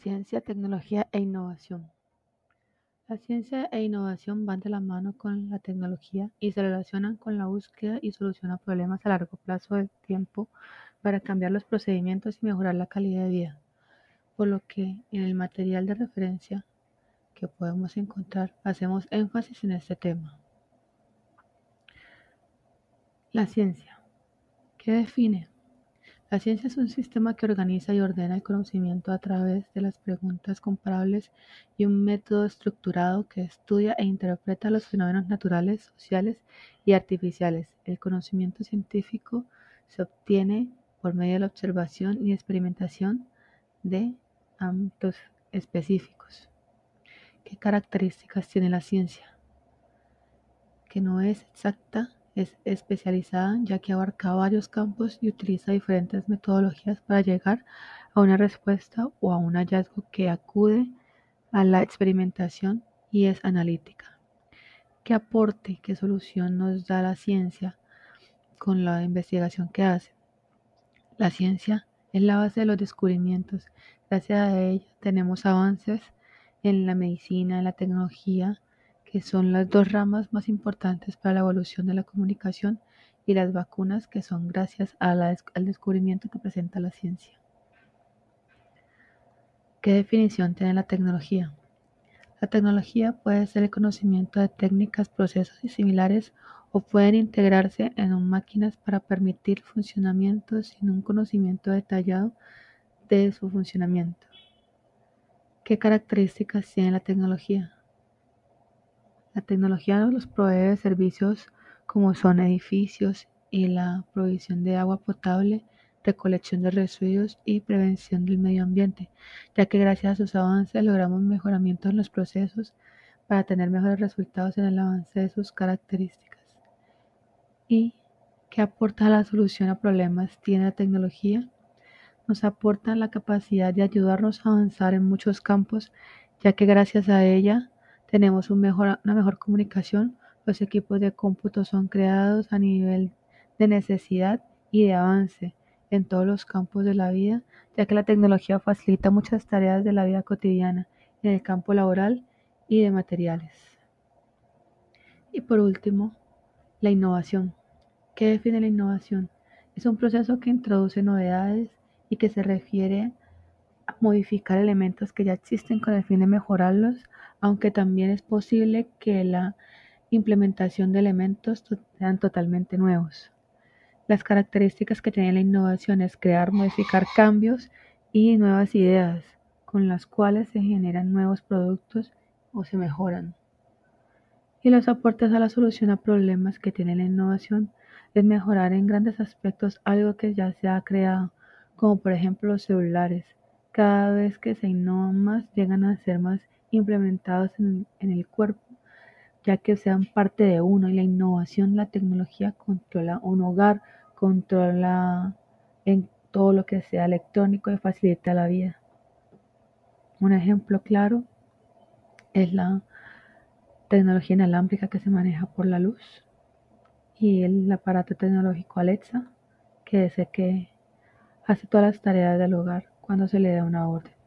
Ciencia, tecnología e innovación. La ciencia e innovación van de la mano con la tecnología y se relacionan con la búsqueda y solución a problemas a largo plazo de tiempo para cambiar los procedimientos y mejorar la calidad de vida. Por lo que en el material de referencia que podemos encontrar hacemos énfasis en este tema. La ciencia. ¿Qué define? La ciencia es un sistema que organiza y ordena el conocimiento a través de las preguntas comparables y un método estructurado que estudia e interpreta los fenómenos naturales, sociales y artificiales. El conocimiento científico se obtiene por medio de la observación y experimentación de ámbitos específicos. ¿Qué características tiene la ciencia? Que no es exacta es especializada ya que abarca varios campos y utiliza diferentes metodologías para llegar a una respuesta o a un hallazgo que acude a la experimentación y es analítica. ¿Qué aporte, qué solución nos da la ciencia con la investigación que hace? La ciencia es la base de los descubrimientos. Gracias a ella tenemos avances en la medicina, en la tecnología, que son las dos ramas más importantes para la evolución de la comunicación, y las vacunas, que son gracias al descubrimiento que presenta la ciencia. ¿Qué definición tiene la tecnología? La tecnología puede ser el conocimiento de técnicas, procesos y similares o pueden integrarse en máquinas para permitir funcionamiento sin un conocimiento detallado de su funcionamiento. ¿Qué características tiene la tecnología? La tecnología nos provee servicios como son edificios y la provisión de agua potable, recolección de residuos y prevención del medio ambiente, ya que gracias a sus avances logramos mejoramientos en los procesos para tener mejores resultados en el avance de sus características. ¿Y qué aporta la solución a problemas tiene la tecnología? Nos aporta la capacidad de ayudarnos a avanzar en muchos campos, ya que gracias a ella tenemos una mejor comunicación, los equipos de cómputo son creados a nivel de necesidad y de avance en todos los campos de la vida, ya que la tecnología facilita muchas tareas de la vida cotidiana en el campo laboral y de materiales. Y por último, la innovación. ¿Qué define la innovación? Es un proceso que introduce novedades y que se refiere modificar elementos que ya existen con el fin de mejorarlos aunque también es posible que la implementación de elementos sean totalmente nuevos. Las características que tiene la innovación es crear, modificar cambios y nuevas ideas con las cuales se generan nuevos productos o se mejoran. Y los aportes a la solución a problemas que tiene la innovación es mejorar en grandes aspectos algo que ya se ha creado, como por ejemplo los celulares. Cada vez que se innovan más, llegan a ser más implementados en, el cuerpo, ya que sean parte de uno y la innovación, la tecnología controla un hogar, controla en todo lo que sea electrónico y facilita la vida. Un ejemplo claro es la tecnología inalámbrica que se maneja por la luz y el aparato tecnológico Alexa, que es el que hace todas las tareas del hogar cuando se le da una orden.